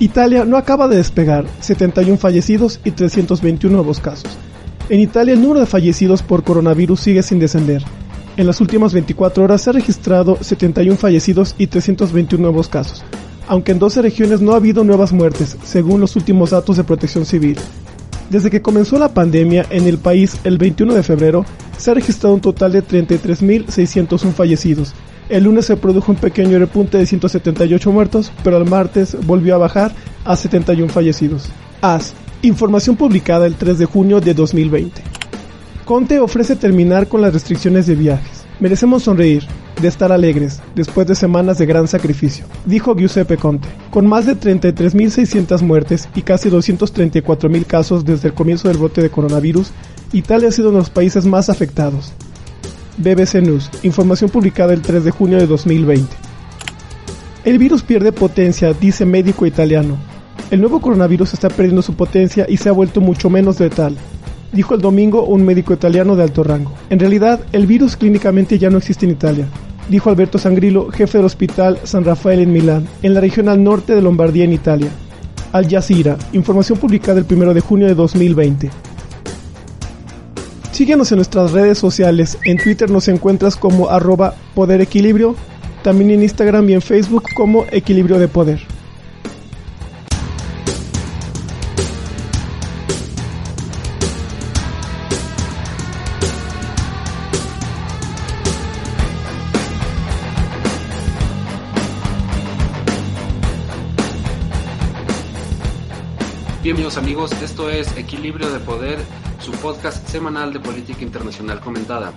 Italia no acaba de despegar, 71 fallecidos y 321 nuevos casos. En Italia el número de fallecidos por coronavirus sigue sin descender. En las últimas 24 horas se ha registrado 71 fallecidos y 321 nuevos casos, aunque en 12 regiones no ha habido nuevas muertes, según los últimos datos de protección civil. Desde que comenzó la pandemia en el país el 21 de febrero, se ha registrado un total de 33.601 fallecidos, el lunes se produjo un pequeño repunte de 178 muertos, pero el martes volvió a bajar a 71 fallecidos. AS. Información publicada el 3 de junio de 2020. Conte ofrece terminar con las restricciones de viajes. Merecemos sonreír, de estar alegres, después de semanas de gran sacrificio, dijo Giuseppe Conte. Con más de 33.600 muertes y casi 234.000 casos desde el comienzo del brote de coronavirus, Italia ha sido uno de los países más afectados. BBC News, información publicada el 3 de junio de 2020. El virus pierde potencia, dice médico italiano. El nuevo coronavirus está perdiendo su potencia y se ha vuelto mucho menos letal, dijo el domingo un médico italiano de alto rango. En realidad, el virus clínicamente ya no existe en Italia, dijo Alberto Sangrilo, jefe del Hospital San Rafael en Milán, en la región al norte de Lombardía en Italia. Al Jazeera, información publicada el 1 de junio de 2020. Síguenos en nuestras redes sociales. En Twitter nos encuentras como arroba poder equilibrio. También en Instagram y en Facebook como equilibrio de poder. Bienvenidos amigos, esto es Equilibrio de Poder su podcast semanal de política internacional comentada.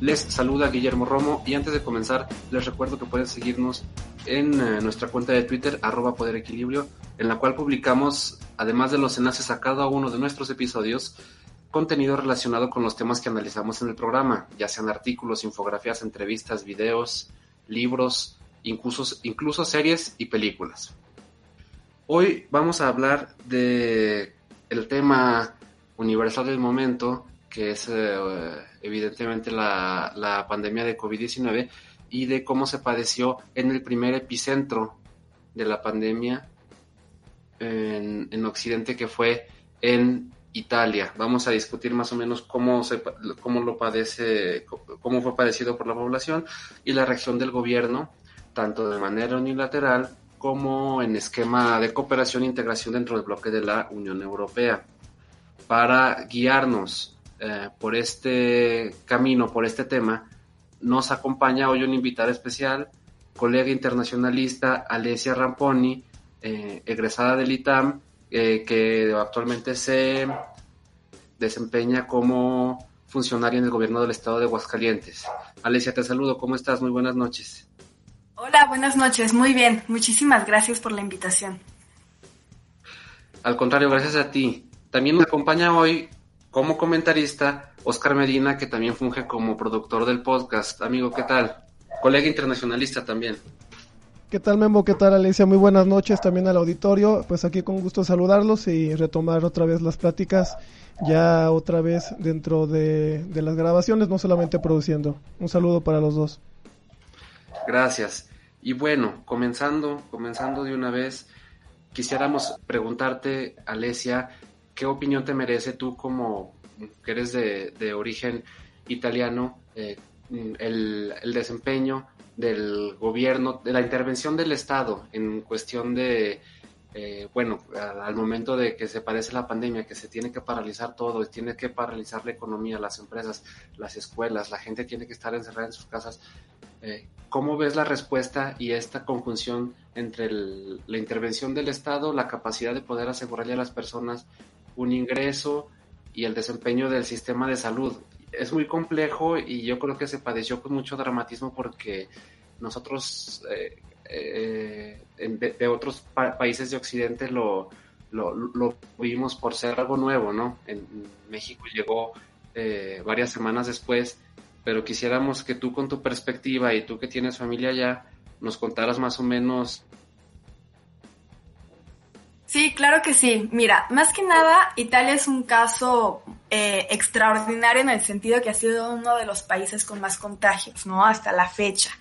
Les saluda Guillermo Romo y antes de comenzar les recuerdo que pueden seguirnos en eh, nuestra cuenta de Twitter arroba Poder Equilibrio, en la cual publicamos, además de los enlaces a cada uno de nuestros episodios, contenido relacionado con los temas que analizamos en el programa, ya sean artículos, infografías, entrevistas, videos, libros, incluso, incluso series y películas. Hoy vamos a hablar de el tema universal del momento, que es eh, evidentemente la, pandemia de COVID-19 y de cómo se padeció en el primer epicentro de la pandemia en, en Occidente, que fue en Italia. Vamos a discutir más o menos cómo, se, cómo lo padece, cómo fue padecido por la población y la reacción del gobierno, tanto de manera unilateral como en esquema de cooperación e integración dentro del bloque de la Unión Europea para guiarnos eh, por este camino, por este tema, nos acompaña hoy un invitado especial, colega internacionalista Alessia Ramponi, eh, egresada del ITAM, eh, que actualmente se desempeña como funcionaria en el gobierno del estado de Aguascalientes. Alesia, te saludo, ¿cómo estás? Muy buenas noches. Hola, buenas noches, muy bien, muchísimas gracias por la invitación. Al contrario, gracias a ti. También nos acompaña hoy como comentarista Oscar Medina, que también funge como productor del podcast. Amigo, ¿qué tal? Colega internacionalista también. ¿Qué tal Memo? ¿Qué tal Alicia? Muy buenas noches también al auditorio. Pues aquí con gusto saludarlos y retomar otra vez las pláticas, ya otra vez dentro de, de las grabaciones, no solamente produciendo. Un saludo para los dos. Gracias. Y bueno, comenzando, comenzando de una vez, quisiéramos preguntarte, Alesia, ¿qué opinión te merece tú como que eres de, origen italiano, eh, el, desempeño del gobierno, de la intervención del Estado en cuestión de, eh, bueno, al momento de que se padece la pandemia, que se tiene que paralizar todo, tiene que paralizar la economía, las empresas, las escuelas, la gente tiene que estar encerrada en sus casas. Eh, ¿Cómo ves la respuesta y esta conjunción entre la intervención del Estado, la capacidad de poder asegurarle a las personas un ingreso y el desempeño del sistema de salud. Es muy complejo y yo creo que se padeció con mucho dramatismo porque nosotros eh, eh, de, otros países de Occidente lo, lo, vimos por ser algo nuevo, ¿no? En México llegó eh, varias semanas después, pero quisiéramos que tú con tu perspectiva y tú que tienes familia allá nos contaras más o menos Sí, claro que sí. Mira, más que nada, Italia es un caso eh, extraordinario en el sentido que ha sido uno de los países con más contagios, ¿no? Hasta la fecha.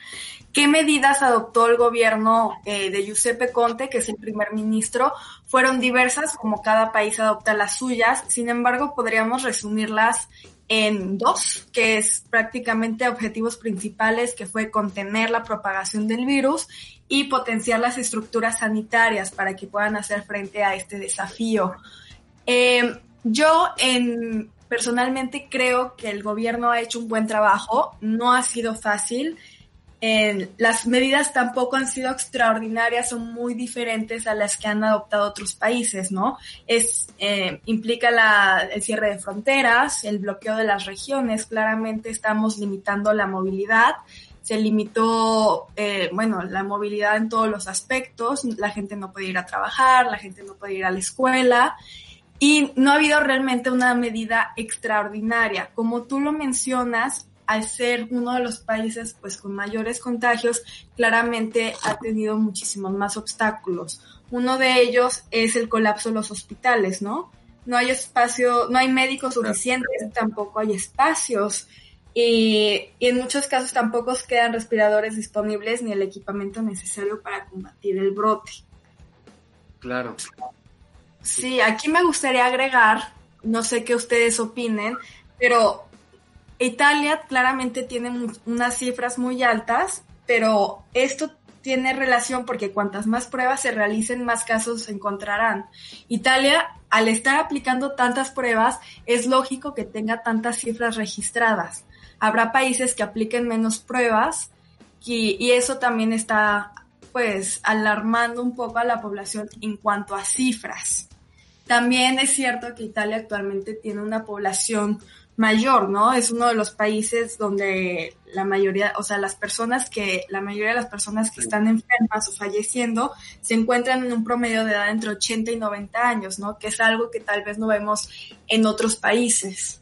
¿Qué medidas adoptó el gobierno eh, de Giuseppe Conte, que es el primer ministro? Fueron diversas, como cada país adopta las suyas. Sin embargo, podríamos resumirlas en dos, que es prácticamente objetivos principales, que fue contener la propagación del virus y potenciar las estructuras sanitarias para que puedan hacer frente a este desafío. Eh, yo en, personalmente creo que el gobierno ha hecho un buen trabajo, no ha sido fácil las medidas tampoco han sido extraordinarias, son muy diferentes a las que han adoptado otros países, ¿no? Es, eh, implica la, el cierre de fronteras, el bloqueo de las regiones, claramente estamos limitando la movilidad, se limitó, eh, bueno, la movilidad en todos los aspectos, la gente no puede ir a trabajar, la gente no puede ir a la escuela, y no ha habido realmente una medida extraordinaria. Como tú lo mencionas, al ser uno de los países pues con mayores contagios, claramente ha tenido muchísimos más obstáculos. Uno de ellos es el colapso de los hospitales, ¿no? No hay espacio, no hay médicos suficientes, tampoco hay espacios. Y, y, en muchos casos tampoco quedan respiradores disponibles ni el equipamiento necesario para combatir el brote. Claro. Sí, aquí me gustaría agregar, no sé qué ustedes opinen, pero Italia claramente tiene unas cifras muy altas, pero esto tiene relación porque cuantas más pruebas se realicen, más casos se encontrarán. Italia, al estar aplicando tantas pruebas, es lógico que tenga tantas cifras registradas. Habrá países que apliquen menos pruebas y, y eso también está, pues, alarmando un poco a la población en cuanto a cifras. También es cierto que Italia actualmente tiene una población mayor, ¿no? Es uno de los países donde la mayoría, o sea, las personas que, la mayoría de las personas que están enfermas o falleciendo se encuentran en un promedio de edad entre 80 y 90 años, ¿no? Que es algo que tal vez no vemos en otros países.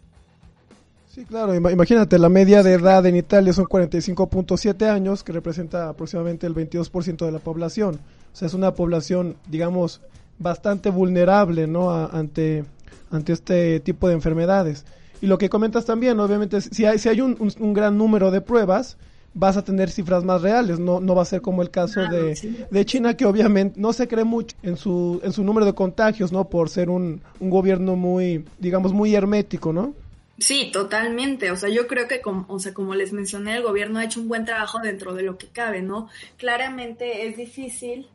Sí, claro, imagínate, la media de edad en Italia son 45.7 años, que representa aproximadamente el 22% de la población. O sea, es una población, digamos, bastante vulnerable, ¿no? ante, ante este tipo de enfermedades. Y lo que comentas también, obviamente, si hay, si hay un, un, gran número de pruebas, vas a tener cifras más reales, no, no va a ser como el caso de, de China, que obviamente no se cree mucho en su, en su número de contagios, ¿no? Por ser un, un gobierno muy, digamos, muy hermético, ¿no? Sí, totalmente. O sea, yo creo que, como, o sea, como les mencioné, el gobierno ha hecho un buen trabajo dentro de lo que cabe, ¿no? Claramente es difícil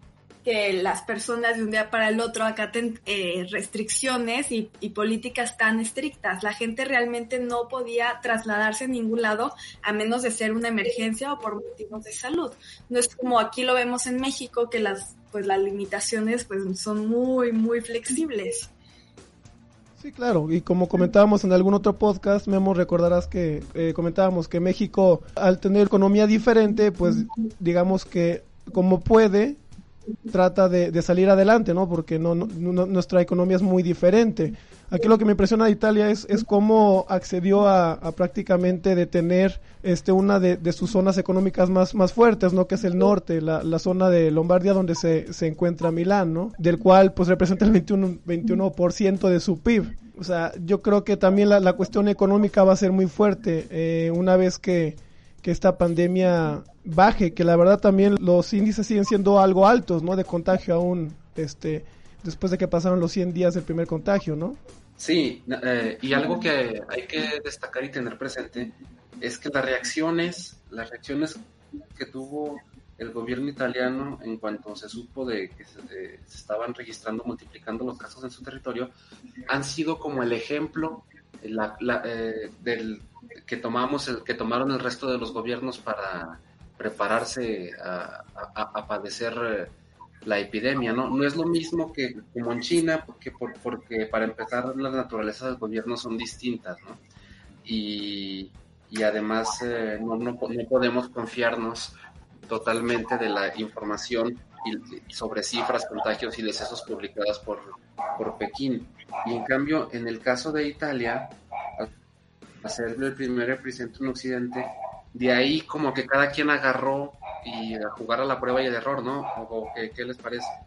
que las personas de un día para el otro acaten eh, restricciones y, políticas tan estrictas. La gente realmente no podía trasladarse a ningún lado a menos de ser una emergencia o por motivos de salud. No es como aquí lo vemos en México que las pues las limitaciones pues son muy muy flexibles. Sí, claro, y como comentábamos en algún otro podcast, Memo, recordarás que eh, comentábamos que México, al tener economía diferente, pues digamos que como puede, trata de, salir adelante, ¿no? Porque no, nuestra economía es muy diferente. Aquí lo que me impresiona de Italia es, es cómo accedió a, prácticamente detener este, una de, sus zonas económicas más, más fuertes, ¿no? Que es el norte, la, la zona de Lombardia donde se, se encuentra Milán, ¿no? Del cual pues representa el 21%, 21 de su PIB. O sea, yo creo que también la, la cuestión económica va a ser muy fuerte eh, una vez que, que esta pandemia baje, que la verdad también los índices siguen siendo algo altos, ¿no? De contagio aún, este, después de que pasaron los 100 días del primer contagio, ¿no? Sí, eh, y algo que hay que destacar y tener presente es que las reacciones, las reacciones que tuvo el gobierno italiano en cuanto se supo de que se, estaban registrando, multiplicando los casos en su territorio, han sido como el ejemplo la, eh, del que tomamos el, que tomaron el resto de los gobiernos para prepararse a, padecer eh, la epidemia, ¿no? No es lo mismo que como en China, porque, porque para empezar las naturalezas del gobierno son distintas, ¿no? Y, y además eh, no, no, podemos confiarnos totalmente de la información sobre cifras, contagios y decesos publicadas por, por Pekín. Y en cambio, en el caso de Italia, ser el primer epicentro en Occidente, de ahí como que cada quien agarró y a jugar a la prueba y el error, ¿no? ¿O qué, les parece?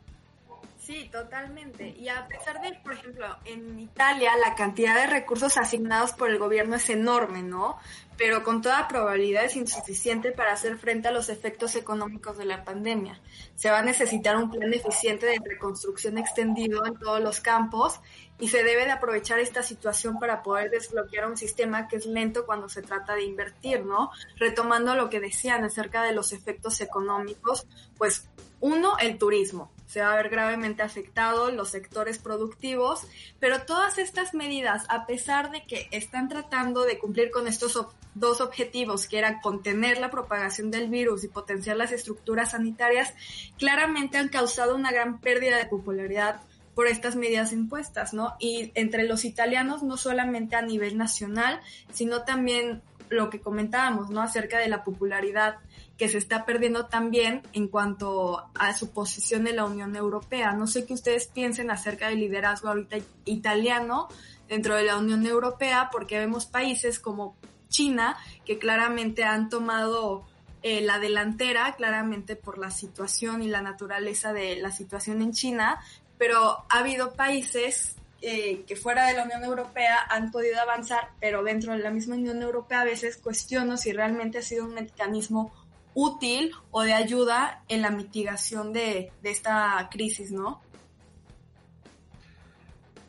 Sí, totalmente. Y a pesar de, por ejemplo, en Italia la cantidad de recursos asignados por el gobierno es enorme, ¿no? Pero con toda probabilidad es insuficiente para hacer frente a los efectos económicos de la pandemia. Se va a necesitar un plan eficiente de reconstrucción extendido en todos los campos y se debe de aprovechar esta situación para poder desbloquear un sistema que es lento cuando se trata de invertir, ¿no? Retomando lo que decían acerca de los efectos económicos, pues uno, el turismo se va a ver gravemente afectado los sectores productivos, pero todas estas medidas, a pesar de que están tratando de cumplir con estos dos objetivos, que eran contener la propagación del virus y potenciar las estructuras sanitarias, claramente han causado una gran pérdida de popularidad por estas medidas impuestas, ¿no? Y entre los italianos, no solamente a nivel nacional, sino también lo que comentábamos, ¿no? Acerca de la popularidad que se está perdiendo también en cuanto a su posición en la Unión Europea. No sé qué ustedes piensen acerca del liderazgo ahorita italiano dentro de la Unión Europea, porque vemos países como China que claramente han tomado eh, la delantera, claramente por la situación y la naturaleza de la situación en China, pero ha habido países eh, que fuera de la Unión Europea han podido avanzar, pero dentro de la misma Unión Europea a veces cuestiono si realmente ha sido un mecanismo útil o de ayuda en la mitigación de, esta crisis, ¿no?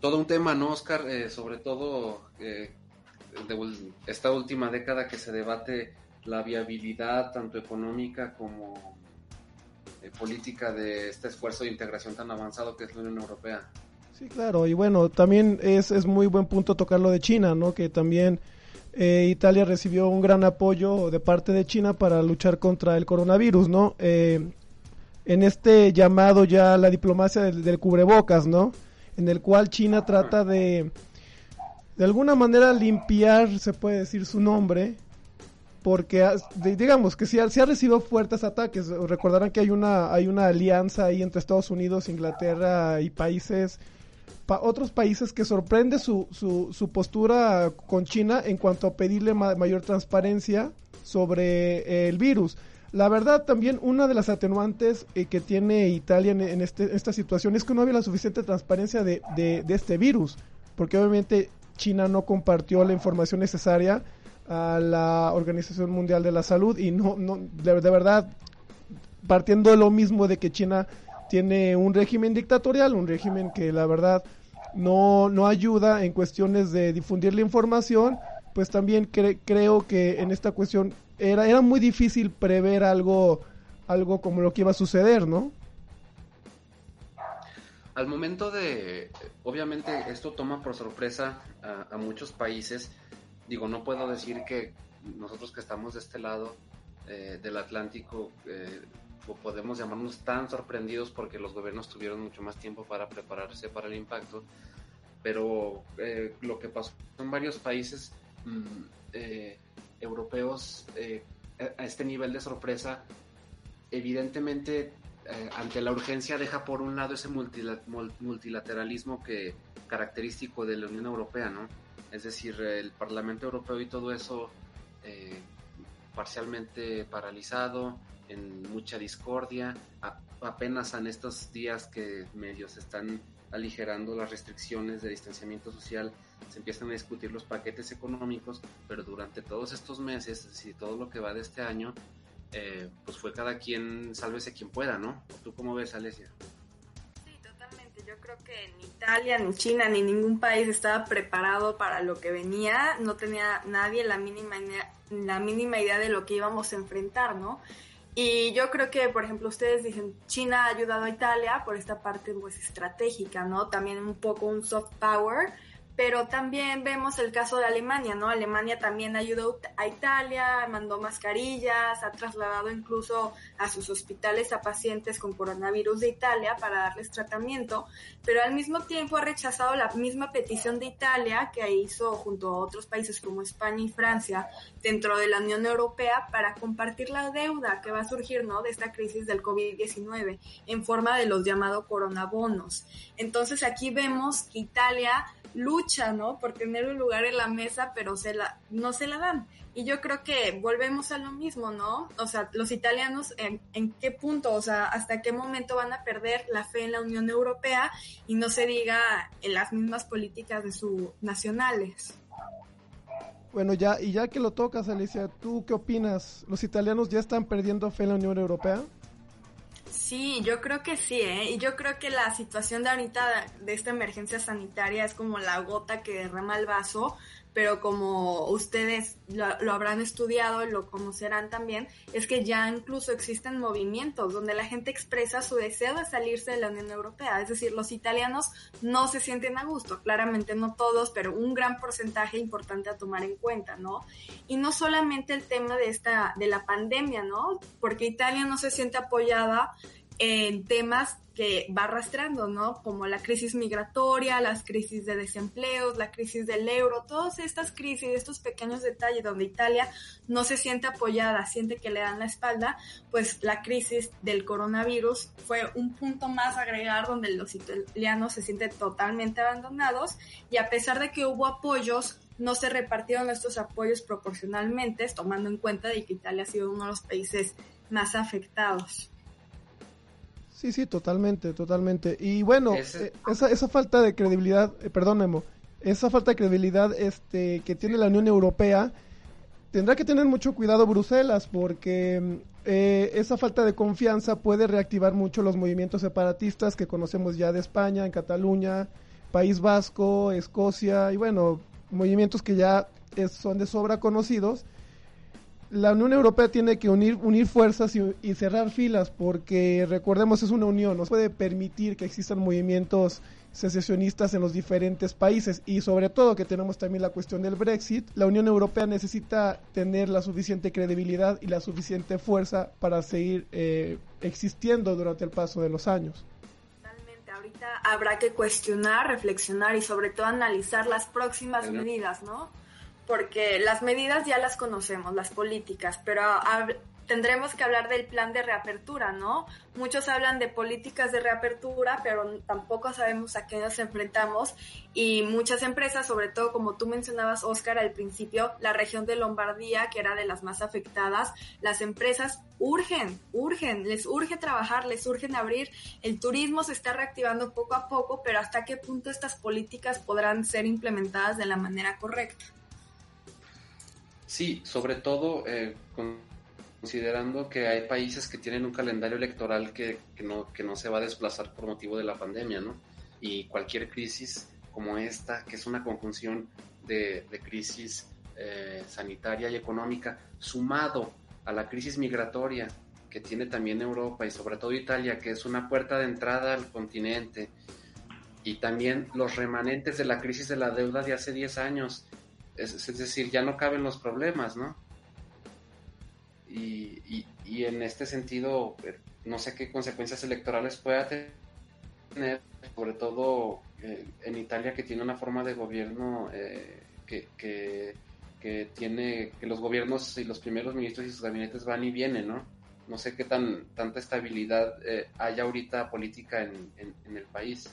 Todo un tema, ¿no, Oscar? Eh, sobre todo eh, de esta última década que se debate la viabilidad tanto económica como política de este esfuerzo de integración tan avanzado que es la Unión Europea. Sí, claro, y bueno, también es, es muy buen punto tocar lo de China, ¿no? Que también eh, Italia recibió un gran apoyo de parte de China para luchar contra el coronavirus, ¿no? Eh, en este llamado ya la diplomacia del, cubrebocas, ¿no? En el cual China trata de, de alguna manera limpiar, se puede decir su nombre, porque digamos que si ha, ha recibido fuertes ataques. Recordarán que hay una, hay una alianza ahí entre Estados Unidos, Inglaterra y países otros países que sorprende su, su, su, postura con China en cuanto a pedirle mayor transparencia sobre el virus. La verdad también una de las atenuantes eh, que tiene Italia en, este, esta situación es que no había la suficiente transparencia de, de, este virus, porque obviamente China no compartió la información necesaria a la Organización Mundial de la Salud y no, no de, de verdad partiendo de lo mismo de que China tiene un régimen dictatorial, un régimen que la verdad no, no ayuda en cuestiones de difundir la información, pues también creo que en esta cuestión era, era muy difícil prever algo, algo como lo que iba a suceder, ¿no? Al momento de, obviamente esto toma por sorpresa a, muchos países, digo, no puedo decir que nosotros que estamos de este lado eh, del Atlántico eh, podemos llamarnos tan sorprendidos porque los gobiernos tuvieron mucho más tiempo para prepararse para el impacto, pero eh, lo que pasó en varios países mm, eh, europeos eh, a este nivel de sorpresa, evidentemente ante la urgencia deja por un lado ese multilateralismo que característico de la Unión Europea, ¿no? Es decir, el Parlamento Europeo y todo eso parcialmente paralizado, en mucha discordia, apenas en estos días que medios están aligerando las restricciones de distanciamiento social, se empiezan a discutir los paquetes económicos, pero durante todos estos meses, y todo lo que va de este año, eh, pues fue cada quien, sálvese quien pueda, ¿no? ¿Tú cómo ves, Alesia? Sí, totalmente. Yo creo que ni Italia, ni China, ni ningún país estaba preparado para lo que venía. No tenía nadie la mínima, la mínima idea de lo que íbamos a enfrentar, ¿no? Y yo creo que, por ejemplo, ustedes dicen, China ha ayudado a Italia por esta parte pues estratégica, ¿no? También un poco un soft power, pero también vemos el caso de Alemania, ¿no? Alemania también ayudó a Italia, mandó mascarillas, ha trasladado incluso a sus hospitales a pacientes con coronavirus de Italia para darles tratamiento, pero al mismo tiempo ha rechazado la misma petición de Italia que hizo junto a otros países como España y Francia dentro de la Unión Europea para compartir la deuda que va a surgir, ¿no? De esta crisis del COVID-19 en forma de los llamados coronabonos. Entonces aquí vemos que Italia lucha, ¿no? Por tener un lugar en la mesa, pero se la, no se la dan. Y yo creo que volvemos a lo mismo, ¿no? O sea, los italianos, ¿en, en qué punto? O sea, ¿hasta qué momento van a perder la fe en la Unión Europea? Y no se diga en las mismas políticas de sus nacionales. Bueno, ya, y ya que lo tocas, Alicia, ¿tú qué opinas? ¿Los italianos ya están perdiendo fe en la Unión Europea? Sí, yo creo que sí, ¿eh? Y yo creo que la situación de ahorita de esta emergencia sanitaria es como la gota que derrama el vaso, pero como ustedes lo, habrán estudiado lo conocerán también, es que ya incluso existen movimientos donde la gente expresa su deseo de salirse de la Unión Europea. Es decir, los italianos no se sienten a gusto, claramente no todos, pero un gran porcentaje importante a tomar en cuenta, ¿no? Y no solamente el tema de esta, de la pandemia, ¿no? Porque Italia no se siente apoyada en temas que va arrastrando, ¿no? Como la crisis migratoria, las crisis de desempleos, la crisis del euro, todas estas crisis, estos pequeños detalles donde Italia no se siente apoyada, siente que le dan la espalda, pues la crisis del coronavirus fue un punto más agregar donde los italianos se sienten totalmente abandonados y a pesar de que hubo apoyos, no se repartieron estos apoyos proporcionalmente, tomando en cuenta de que Italia ha sido uno de los países más afectados. Sí, sí, totalmente, totalmente. Y bueno, eh, esa, esa falta de credibilidad, eh, perdón Memo, esa falta de credibilidad este, que tiene la Unión Europea, tendrá que tener mucho cuidado Bruselas porque eh, esa falta de confianza puede reactivar mucho los movimientos separatistas que conocemos ya de España, en Cataluña, País Vasco, Escocia y bueno, movimientos que ya son de sobra conocidos la Unión Europea tiene que unir, unir fuerzas y, cerrar filas porque recordemos es una unión, no se puede permitir que existan movimientos secesionistas en los diferentes países y sobre todo que tenemos también la cuestión del Brexit, la Unión Europea necesita tener la suficiente credibilidad y la suficiente fuerza para seguir eh, existiendo durante el paso de los años. Totalmente, ahorita habrá que cuestionar, reflexionar y sobre todo analizar las próximas medidas, ¿no? Porque las medidas ya las conocemos, las políticas, pero tendremos que hablar del plan de reapertura, ¿no? Muchos hablan de políticas de reapertura, pero tampoco sabemos a qué nos enfrentamos y muchas empresas, sobre todo como tú mencionabas, Oscar, al principio, la región de Lombardía, que era de las más afectadas, las empresas urgen, urgen, les urge trabajar, les urgen abrir, el turismo se está reactivando poco a poco, pero hasta qué punto estas políticas podrán ser implementadas de la manera correcta. Sí, sobre todo eh, considerando que hay países que tienen un calendario electoral que, no, se va a desplazar por motivo de la pandemia, ¿no? Y cualquier crisis como esta, que es una conjunción de, crisis eh, sanitaria y económica, sumado a la crisis migratoria que tiene también Europa y sobre todo Italia, que es una puerta de entrada al continente, y también los remanentes de la crisis de la deuda de hace 10 años, es, decir, ya no caben los problemas, ¿no? Y, y, en este sentido, eh, no sé qué consecuencias electorales pueda tener, sobre todo eh, en Italia que tiene una forma de gobierno eh, que, que, tiene, que los gobiernos y los primeros ministros y sus gabinetes van y vienen, ¿no? No sé qué tan tanta estabilidad hay ahorita política en, en el país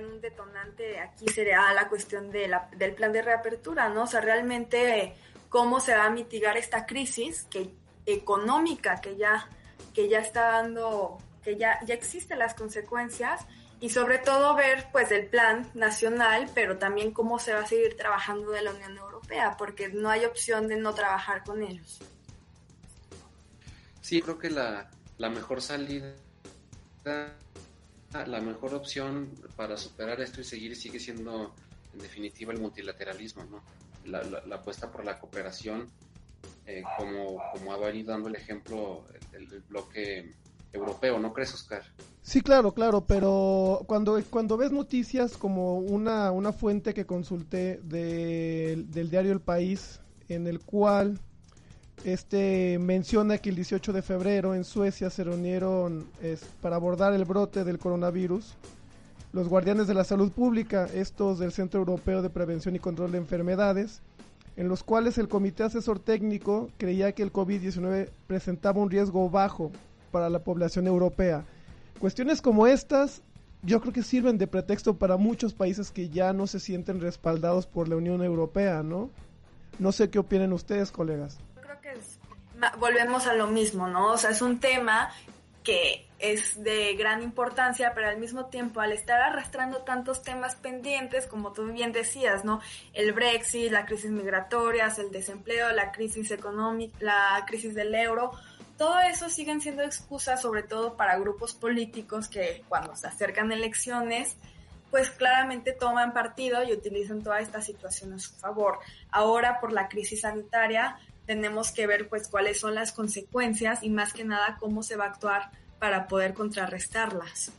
un detonante aquí sería la cuestión de la, del plan de reapertura, ¿no? O sea, realmente cómo se va a mitigar esta crisis que, económica que ya, que ya está dando, que ya, ya existen las consecuencias y sobre todo ver pues el plan nacional, pero también cómo se va a seguir trabajando de la Unión Europea, porque no hay opción de no trabajar con ellos. Sí, creo que la, la mejor salida la mejor opción para superar esto y seguir sigue siendo en definitiva el multilateralismo, ¿no? La, apuesta por la cooperación, eh, como, como ha venido dando el ejemplo el, bloque europeo, ¿no crees, Oscar? Sí, claro, claro, pero cuando, cuando ves noticias como una, una fuente que consulté del diario El País, en el cual este menciona que el 18 de febrero en Suecia se reunieron para abordar el brote del coronavirus los guardianes de la salud pública, estos del Centro Europeo de Prevención y Control de Enfermedades, en los cuales el Comité Asesor Técnico creía que el COVID-19 presentaba un riesgo bajo para la población europea. Cuestiones como estas yo creo que sirven de pretexto para muchos países que ya no se sienten respaldados por la Unión Europea, ¿no? No sé qué opinen ustedes, colegas. Volvemos a lo mismo, ¿no? O sea, es un tema que es de gran importancia, pero al mismo tiempo al estar arrastrando tantos temas pendientes, como tú bien decías, ¿no? El Brexit, la crisis migratoria, el desempleo, la crisis económica, la crisis del euro, todo eso siguen siendo excusas, sobre todo para grupos políticos que cuando se acercan elecciones, pues claramente toman partido y utilizan toda esta situación a su favor. Ahora por la crisis sanitaria tenemos que ver pues cuáles son las consecuencias y más que nada cómo se va a actuar para poder contrarrestarlas.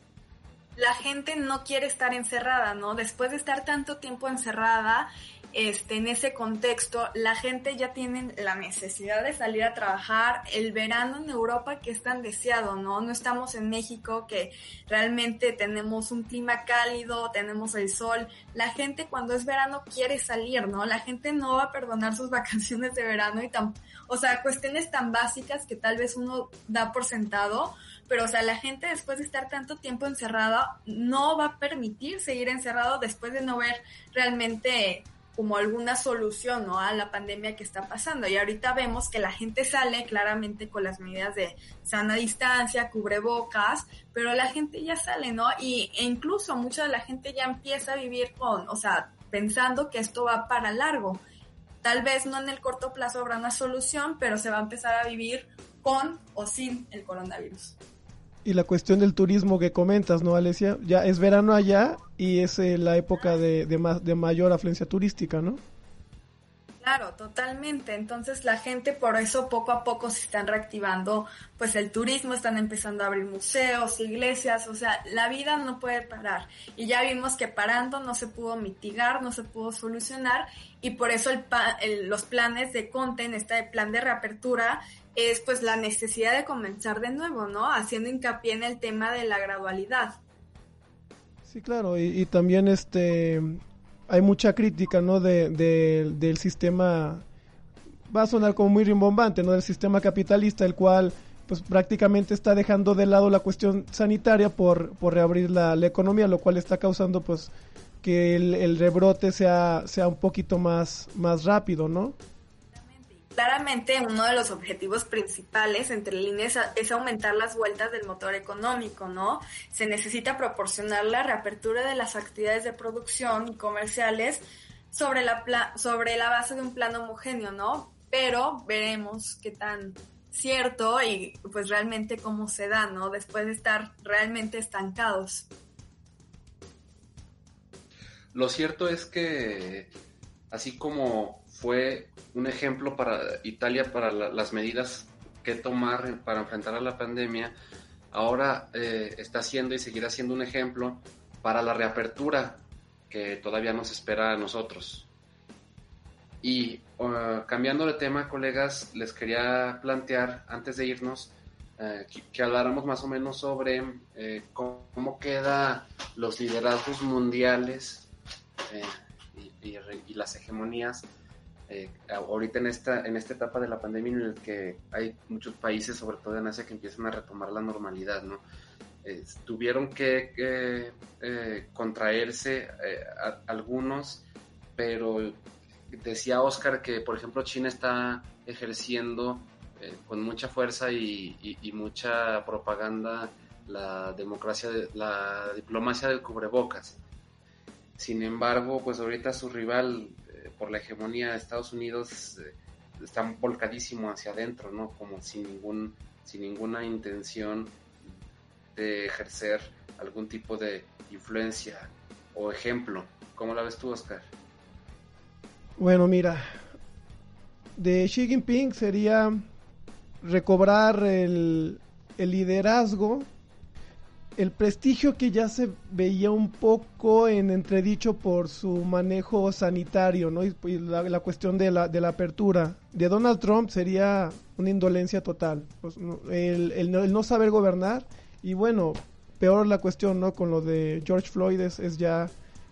La gente no quiere estar encerrada, ¿no? Después de estar tanto tiempo encerrada, este, en ese contexto, la gente ya tiene la necesidad de salir a trabajar. El verano en Europa que es tan deseado, ¿no? No estamos en México que realmente tenemos un clima cálido, tenemos el sol. La gente cuando es verano quiere salir, ¿no? La gente no va a perdonar sus vacaciones de verano y tan, o sea, cuestiones tan básicas que tal vez uno da por sentado, pero o sea, la gente después de estar tanto tiempo encerrada no va a permitir seguir encerrado después de no ver realmente como alguna solución a la pandemia que está pasando. Y ahorita vemos que la gente sale claramente con las medidas de sana distancia, cubrebocas, pero la gente ya sale, ¿no? Y, e incluso mucha de la gente ya empieza a vivir con, o sea, pensando que esto va para largo. Tal vez no en el corto plazo habrá una solución, pero se va a empezar a vivir con o sin el coronavirus. Y la cuestión del turismo que comentas, ¿no, Alesia? Ya es verano allá y es eh, la época de, de, de mayor afluencia turística, ¿no? Claro, totalmente. Entonces la gente por eso poco a poco se están reactivando, pues el turismo, están empezando a abrir museos, iglesias, o sea, la vida no puede parar. Y ya vimos que parando no se pudo mitigar, no se pudo solucionar y por eso el, los planes de Conte en este plan de reapertura es pues la necesidad de comenzar de nuevo, ¿no? Haciendo hincapié en el tema de la gradualidad. Sí, claro, y, también este hay mucha crítica, ¿no? De, del sistema, va a sonar como muy rimbombante, ¿no? Del sistema capitalista, el cual pues prácticamente está dejando de lado la cuestión sanitaria por, por reabrir la, la economía, lo cual está causando pues que el, el rebrote sea, sea un poquito más, más rápido, ¿no? Claramente uno de los objetivos principales entre líneas es aumentar las vueltas del motor económico, ¿no? Se necesita proporcionar la reapertura de las actividades de producción y comerciales sobre la, sobre la base de un plan homogéneo, ¿no? Pero veremos qué tan cierto y pues realmente cómo se da, ¿no? Después de estar realmente estancados. Lo cierto es que así como fue un ejemplo para Italia para las medidas que tomar para enfrentar a la pandemia. Ahora eh, está siendo y seguirá siendo un ejemplo para la reapertura que todavía nos espera a nosotros. Y uh, cambiando de tema, colegas, les quería plantear, antes de irnos, eh, que, habláramos más o menos sobre eh, cómo, cómo queda los liderazgos mundiales y, y, las hegemonías eh, ahorita en esta, en esta etapa de la pandemia en el que hay muchos países, sobre todo en Asia, que empiezan a retomar la normalidad, ¿no? tuvieron que eh, contraerse eh, algunos, pero decía Oscar que, por ejemplo, China está ejerciendo con mucha fuerza y, y, mucha propaganda la democracia, la diplomacia del cubrebocas. Sin embargo, pues ahorita su rival por la hegemonía de Estados Unidos eh, están volcadísimo hacia adentro, ¿no? Como sin ningún, sin ninguna intención de ejercer algún tipo de influencia o ejemplo. ¿Cómo la ves tú, Oscar? Bueno, mira, de Xi Jinping sería recobrar el, el liderazgo el prestigio que ya se veía un poco en entredicho por su manejo sanitario, ¿no? Y, la, cuestión de la, de la apertura. De Donald Trump sería una indolencia total. Pues, el, el, no saber gobernar. Y bueno, peor la cuestión, ¿no? Con lo de George Floyd es, es ya,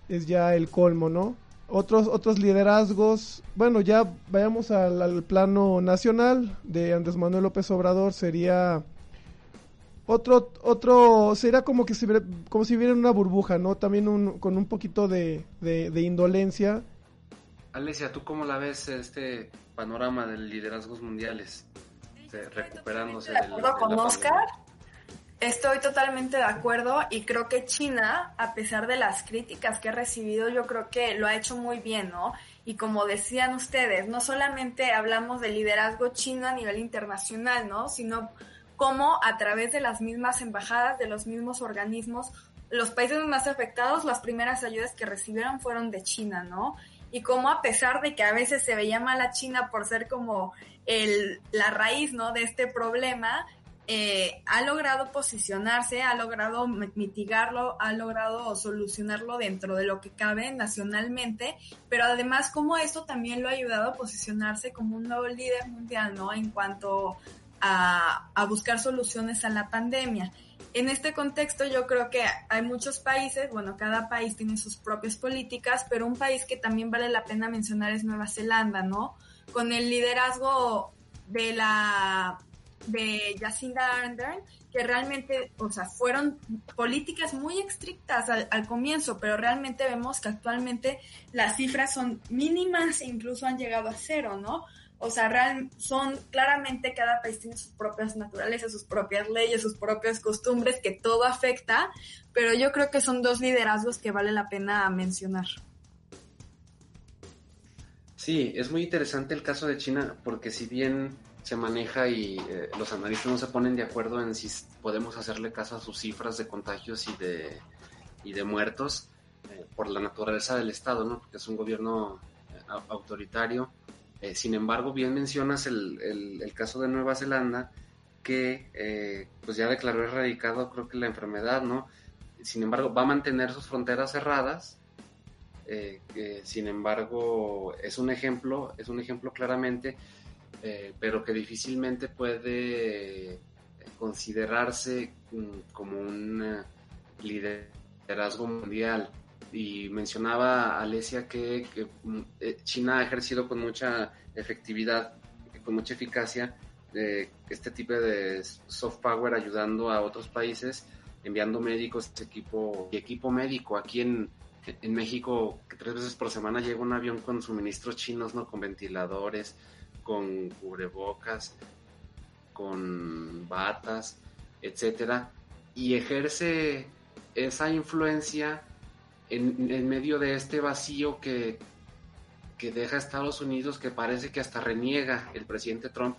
es ya el colmo, ¿no? Otros, otros liderazgos, bueno, ya vayamos al, al plano nacional de Andrés Manuel López Obrador, sería otro, otro, será como que se, como si hubiera una burbuja, ¿no? También un, con un poquito de, de, indolencia. Alesia, ¿tú cómo la ves este panorama de liderazgos mundiales? recuperándose de acuerdo con Oscar. Estoy totalmente de acuerdo y creo que China, a pesar de las críticas que ha recibido, yo creo que lo ha hecho muy bien, ¿no? Y como decían ustedes, no solamente hablamos de liderazgo chino a nivel internacional, ¿no? Sino cómo a través de las mismas embajadas, de los mismos organismos, los países más afectados, las primeras ayudas que recibieron fueron de China, ¿no? Y cómo a pesar de que a veces se veía mal a China por ser como el, la raíz, ¿no? De este problema, eh, ha logrado posicionarse, ha logrado mitigarlo, ha logrado solucionarlo dentro de lo que cabe nacionalmente, pero además como esto también lo ha ayudado a posicionarse como un nuevo líder mundial, ¿no? En cuanto a, buscar soluciones a la pandemia. En este contexto yo creo que hay muchos países, bueno, cada país tiene sus propias políticas, pero un país que también vale la pena mencionar es Nueva Zelanda, ¿no? Con el liderazgo de la de Jacinda Ardern, que realmente, o sea, fueron políticas muy estrictas al, comienzo, pero realmente vemos que actualmente las cifras son mínimas e incluso han llegado a cero, ¿no? O sea, real, son claramente cada país tiene sus propias naturalezas, sus propias leyes, sus propias costumbres, que todo afecta, pero yo creo que son dos liderazgos que vale la pena mencionar. Sí, es muy interesante el caso de China porque si bien se maneja y eh, los analistas no se ponen de acuerdo en si podemos hacerle caso a sus cifras de contagios y de, y de muertos eh, por la naturaleza del Estado, ¿no? Porque es un gobierno eh, autoritario eh, sin embargo, bien mencionas el, el, caso de Nueva Zelanda, que eh, pues ya declaró erradicado creo que la enfermedad, ¿no? Sin embargo, va a mantener sus fronteras cerradas. Eh, sin embargo, es un ejemplo, es un ejemplo claramente, pero que difícilmente puede considerarse mm, como un liderazgo mundial y mencionaba Alesia que, mm, eh, China ha ejercido con mucha efectividad, con mucha eficacia este tipo de soft power ayudando a otros países, enviando médicos, equipo y equipo médico. Aquí en, en México, tres veces por semana llega un avión con suministros chinos, ¿no? Con ventiladores, con cubrebocas, con batas, etcétera, y ejerce esa influencia en, medio de este vacío que, que deja Estados Unidos, que parece que hasta reniega el presidente Trump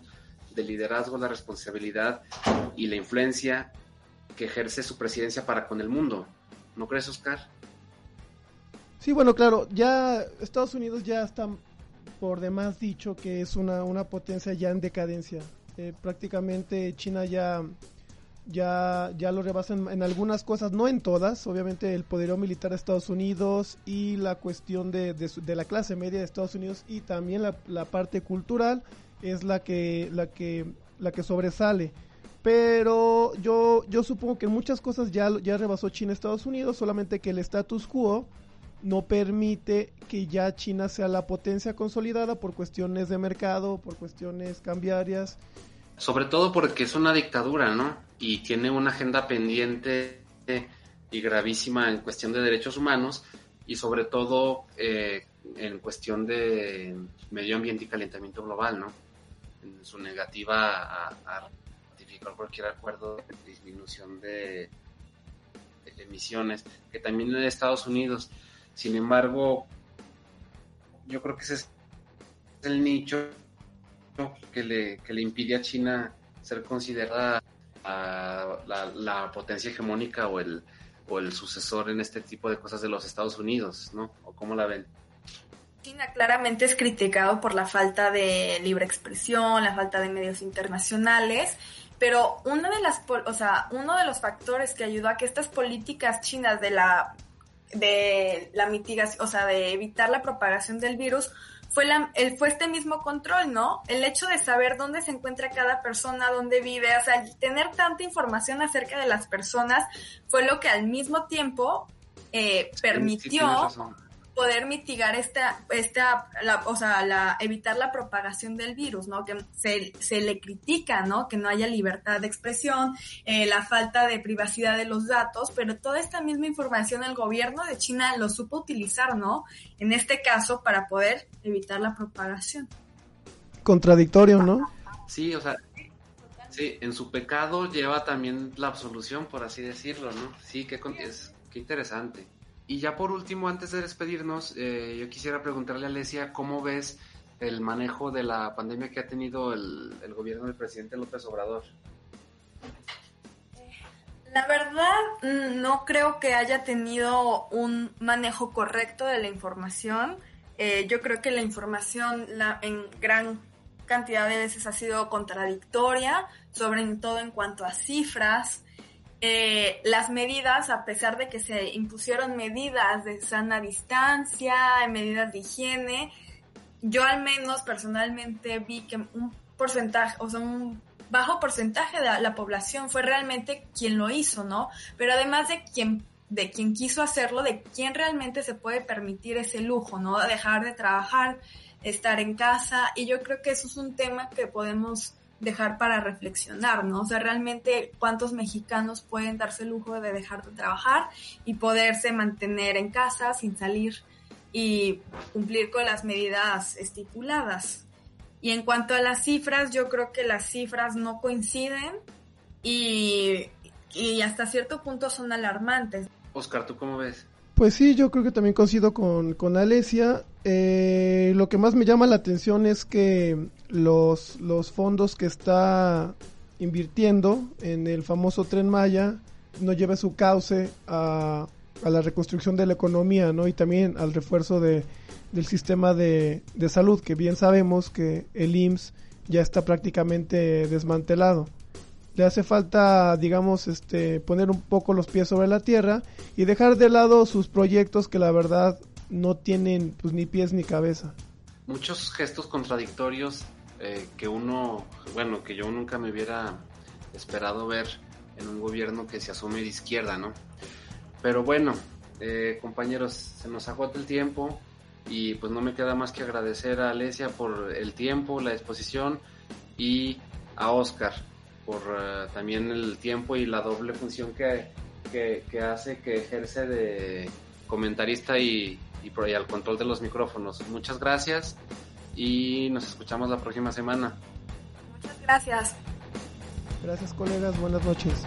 del liderazgo, la responsabilidad y la influencia que ejerce su presidencia para con el mundo. ¿No crees, Oscar? Sí, bueno, claro, ya Estados Unidos ya está por demás dicho que es una, una potencia ya en decadencia. Eh, prácticamente China ya ya, ya lo rebasan en algunas cosas, no en todas, obviamente el poderío militar de Estados Unidos y la cuestión de, de, la clase media de Estados Unidos y también la, la, parte cultural es la que, la que, la que sobresale. Pero yo, yo supongo que muchas cosas ya, ya rebasó China Estados Unidos, solamente que el status quo no permite que ya China sea la potencia consolidada por cuestiones de mercado, por cuestiones cambiarias sobre todo porque es una dictadura, ¿no? Y tiene una agenda pendiente y gravísima en cuestión de derechos humanos y sobre todo eh, en cuestión de medio ambiente y calentamiento global, ¿no? En su negativa a, ratificar cualquier acuerdo de disminución de, emisiones, que también en Estados Unidos. Sin embargo, yo creo que ese es el nicho que le, que le impide a China ser considerada la, potencia hegemónica o el, o el sucesor en este tipo de cosas de los Estados Unidos, ¿no? ¿O cómo la ven? China claramente es criticado por la falta de libre expresión, la falta de medios internacionales, pero una de las, o sea, uno de los factores que ayudó a que estas políticas chinas de la de la mitigación, o sea, de evitar la propagación del virus fue, la, el, fue este mismo control, ¿no? El hecho de saber dónde se encuentra cada persona, dónde vive, o sea, tener tanta información acerca de las personas fue lo que al mismo tiempo eh, permitió poder mitigar esta, esta, la, o sea, la, evitar la propagación del virus, ¿no? Que se, se le critica, ¿no? Que no haya libertad de expresión, eh, la falta de privacidad de los datos, pero toda esta misma información el gobierno de China lo supo utilizar, ¿no? En este caso para poder evitar la propagación. Contradictorio, ¿no? Sí, o sea, sí, en su pecado lleva también la absolución, por así decirlo, ¿no? Sí, qué, es, qué interesante. Y ya por último, antes de despedirnos, eh, yo quisiera preguntarle a Alesia, ¿cómo ves el manejo de la pandemia que ha tenido el, gobierno del presidente López Obrador? La verdad, mm, no creo que haya tenido un manejo correcto de la información. Eh, yo creo que la información la, en gran cantidad de veces ha sido contradictoria, sobre todo en cuanto a cifras, eh, las medidas, a pesar de que se impusieron medidas de sana distancia, medidas de higiene, yo al menos personalmente vi que un porcentaje, o sea, un bajo porcentaje de la población fue realmente quien lo hizo, ¿no? Pero además de quien de quien quiso hacerlo, de quien realmente se puede permitir ese lujo, ¿no? Dejar de trabajar, estar en casa, y yo creo que eso es un tema que podemos dejar para reflexionar, ¿no? O sea, realmente cuántos mexicanos pueden darse el lujo de dejar de trabajar y poderse mantener en casa sin salir y cumplir con las medidas estipuladas. Y en cuanto a las cifras, yo creo que las cifras no coinciden y, y hasta cierto punto son alarmantes. Oscar, ¿tú cómo ves? Pues sí, yo creo que también coincido con, con Alesia. Eh, lo que más me llama la atención es que los, los fondos que está invirtiendo en el famoso tren Maya no lleve su cauce a, a la reconstrucción de la economía, ¿no? Y también al refuerzo de, del sistema de, de salud, que bien sabemos que el IMSS ya está prácticamente desmantelado le hace falta, digamos, este, poner un poco los pies sobre la tierra y dejar de lado sus proyectos que la verdad no tienen pues ni pies ni cabeza. Muchos gestos contradictorios eh, que uno, bueno, que yo nunca me hubiera esperado ver en un gobierno que se asume de izquierda, ¿no? Pero bueno, eh, compañeros, se nos agota el tiempo y pues no me queda más que agradecer a Alesia por el tiempo, la exposición y a Oscar por eh, también el tiempo y la doble función que, que, hace, que ejerce de comentarista y, y, por ahí al control de los micrófonos. Muchas gracias y nos escuchamos la próxima semana. Muchas gracias. Gracias colegas, buenas noches.